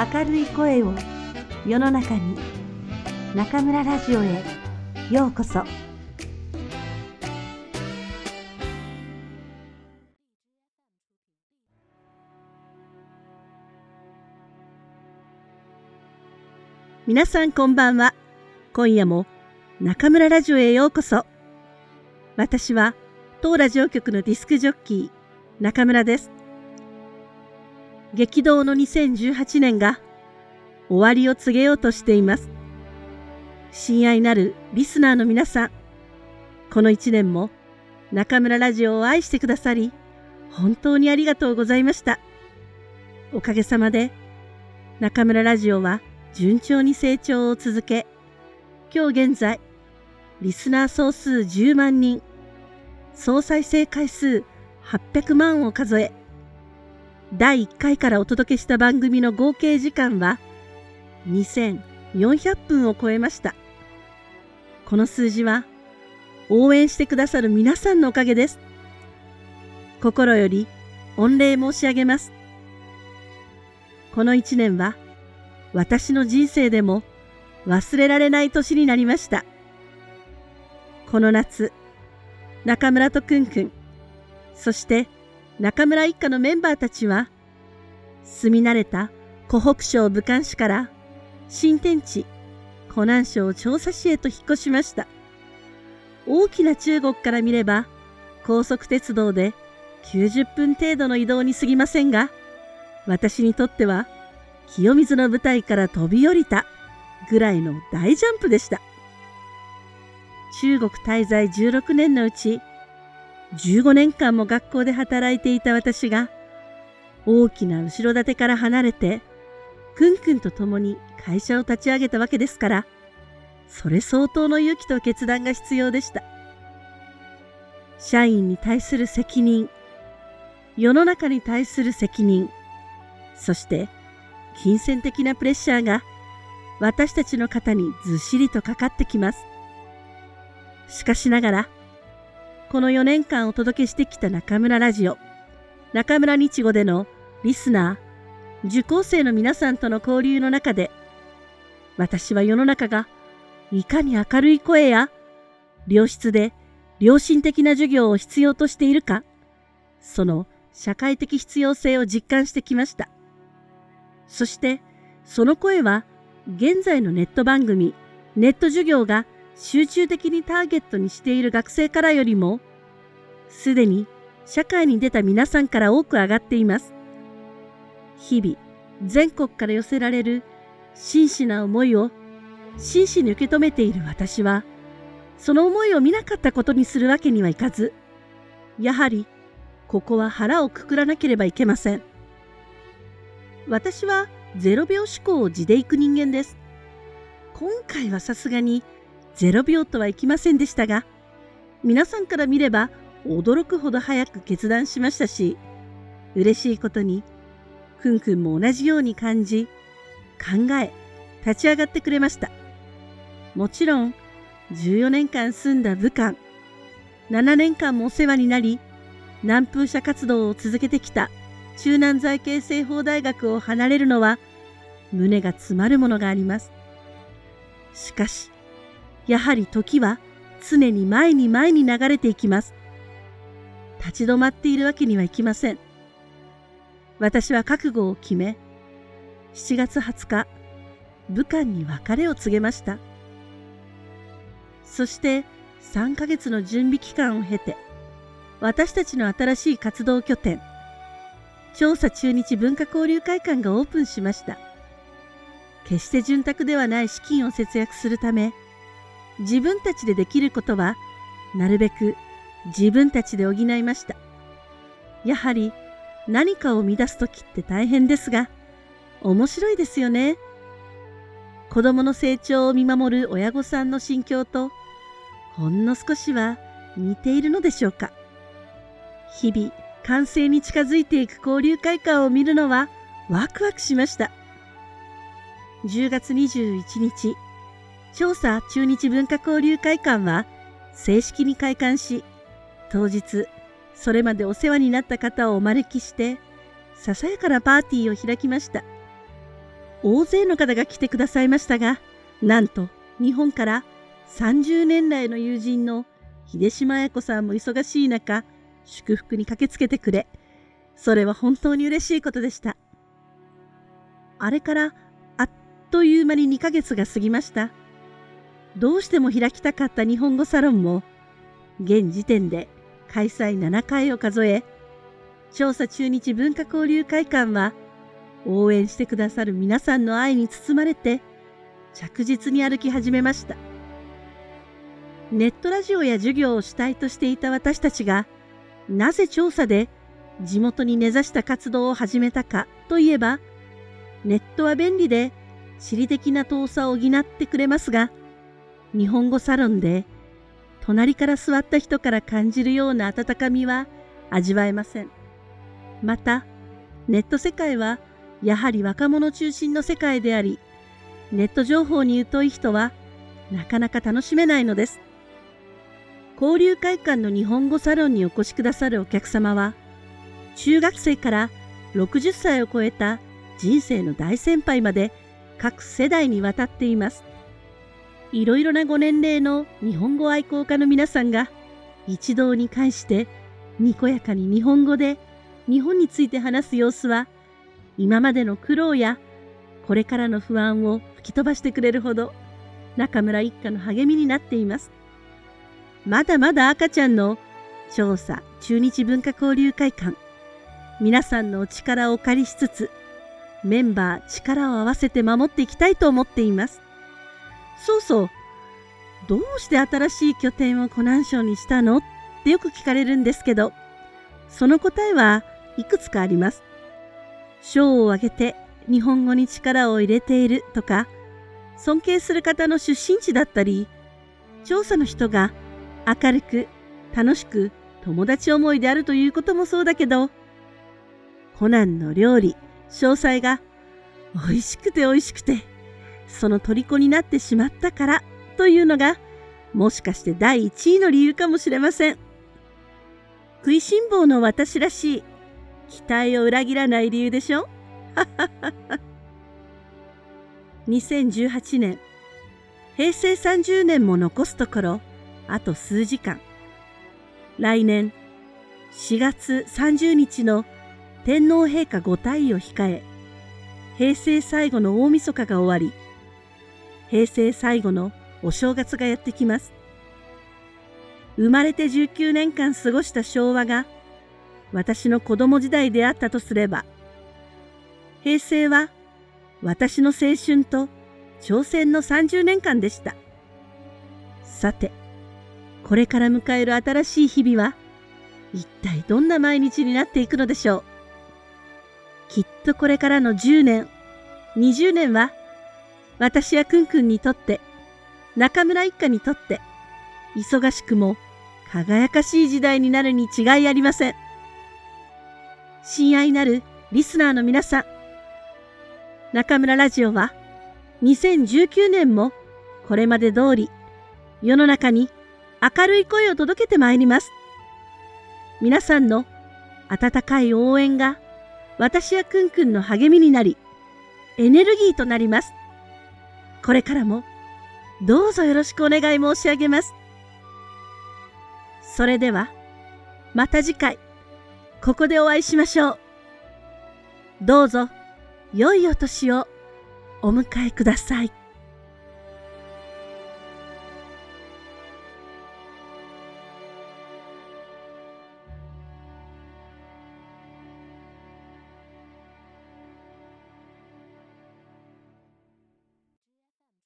明るい声を世の中に中村ラジオへようこそ。皆さんこんばんは。今夜も中村ラジオへようこそ。私は当ラジオ局のディスクジョッキー中村です。激動の2018年が終わりを告げようとしています。親愛なるリスナーの皆さん、この一年も中村ラジオを愛してくださり、本当にありがとうございました。おかげさまで中村ラジオは順調に成長を続け、今日現在、リスナー総数10万人、総再生回数800万を数え、第1回からお届けした番組の合計時間は2400分を超えました。この数字は応援してくださる皆さんのおかげです。心より御礼申し上げます。この一年は私の人生でも忘れられない年になりました。この夏、中村とくんくん、そして中村一家のメンバーたちは、住み慣れた湖北省武漢市から新天地湖南省調査市へと引っ越しました。大きな中国から見れば高速鉄道で90分程度の移動に過ぎませんが、私にとっては清水の舞台から飛び降りたぐらいの大ジャンプでした。中国滞在16年のうち15年間も学校で働いていた私が、大きな後ろ盾から離れて、くんくんと共に会社を立ち上げたわけですから、それ相当の勇気と決断が必要でした。社員に対する責任、世の中に対する責任、そして金銭的なプレッシャーが私たちの肩にずっしりとかかってきます。しかしながら、この4年間お届けしてきた中村ラジオ、中村日語でのリスナー、受講生の皆さんとの交流の中で、私は世の中がいかに明るい声や良質で良心的な授業を必要としているか、その社会的必要性を実感してきました。そして、その声は現在のネット番組、ネット授業が集中的にターゲットにしている学生からよりも、すでに社会に出た皆さんから多く上がっています。日々、全国から寄せられる真摯な思いを真摯に受け止めている私は、その思いを見なかったことにするわけにはいかず、やはり、ここは腹をくくらなければいけません。私はゼロ秒思考を地で行く人間です。今回はさすがに0秒とはいきませんでしたが、皆さんから見れば驚くほど早く決断しましたし、嬉しいことに、くんくんも同じように感じ、考え、立ち上がってくれました。もちろん、14年間住んだ武漢、7年間もお世話になり、南風社活動を続けてきた中南財系政法大学を離れるのは、胸が詰まるものがあります。しかし、やはり時は常に前に前に流れていきます。立ち止まっているわけにはいきません。私は覚悟を決め、7月20日、武漢に別れを告げました。そして3ヶ月の準備期間を経て、私たちの新しい活動拠点、調査中日文化交流会館がオープンしました。決して潤沢ではない資金を節約するため、自分たちでできることは、なるべく自分たちで補いました。やはり何かを生み出す時って大変ですが、面白いですよね。子供の成長を見守る親御さんの心境と、ほんの少しは似ているのでしょうか。日々、完成に近づいていく交流会館を見るのはワクワクしました。10月21日、調査中日文化交流会館は正式に開館し、当日、それまでお世話になった方をお招きして、ささやかなパーティーを開きました。大勢の方が来てくださいましたが、なんと日本から30年来の友人の秀島彩子さんも忙しい中、祝福に駆けつけてくれ、それは本当に嬉しいことでした。あれからあっという間に2ヶ月が過ぎました。どうしても開きたかった日本語サロンも、現時点で開催7回を数え、調査中日文化交流会館は、応援してくださる皆さんの愛に包まれて、着実に歩き始めました。ネットラジオや授業を主体としていた私たちが、なぜ調査で地元に根ざした活動を始めたかといえば、ネットは便利で地理的な遠さを補ってくれますが、日本語サロンで隣から座った人から感じるような温かみは味わえません。また、ネット世界はやはり若者中心の世界であり、ネット情報に疎い人はなかなか楽しめないのです。交流会館の日本語サロンにお越しくださるお客様は、中学生から60歳を超えた人生の大先輩まで各世代にわたっています。いろいろなご年齢の日本語愛好家の皆さんが一堂に会してにこやかに日本語で日本について話す様子は今までの苦労やこれからの不安を吹き飛ばしてくれるほど中村一家の励みになっています。まだまだ赤ちゃんの調査中日文化交流会館皆さんのお力をお借りしつつメンバー力を合わせて守っていきたいと思っています。そうそう。どうして新しい拠点を湖南省にしたの？ってよく聞かれるんですけど、その答えはいくつかあります。賞を挙げて日本語に力を入れているとか、尊敬する方の出身地だったり、調査の人が明るく楽しく友達思いであるということもそうだけど、コナンの料理、詳細が美味しくて美味しくてその虜になってしまったからというのがもしかして第1位の理由かもしれません。食いしん坊の私らしい期待を裏切らない理由でしょ？2018年平成30年も残すところあと数時間来年4月30日の天皇陛下ご退位を控え平成最後の大晦日が終わり平成最後のお正月がやってきます。生まれて19年間過ごした昭和が私の子供時代であったとすれば、平成は私の青春と挑戦の30年間でした。さて、これから迎える新しい日々は、一体どんな毎日になっていくのでしょう。きっとこれからの10年、20年は私やくんくんにとって、中村一家にとって、忙しくも輝かしい時代になるに違いありません。親愛なるリスナーの皆さん、中村ラジオは2019年もこれまで通り世の中に明るい声を届けてまいります。皆さんの温かい応援が私やくんくんの励みになり、エネルギーとなります。これからもどうぞよろしくお願い申し上げます。それでは、また次回、ここでお会いしましょう。どうぞ、良いお年をお迎えください。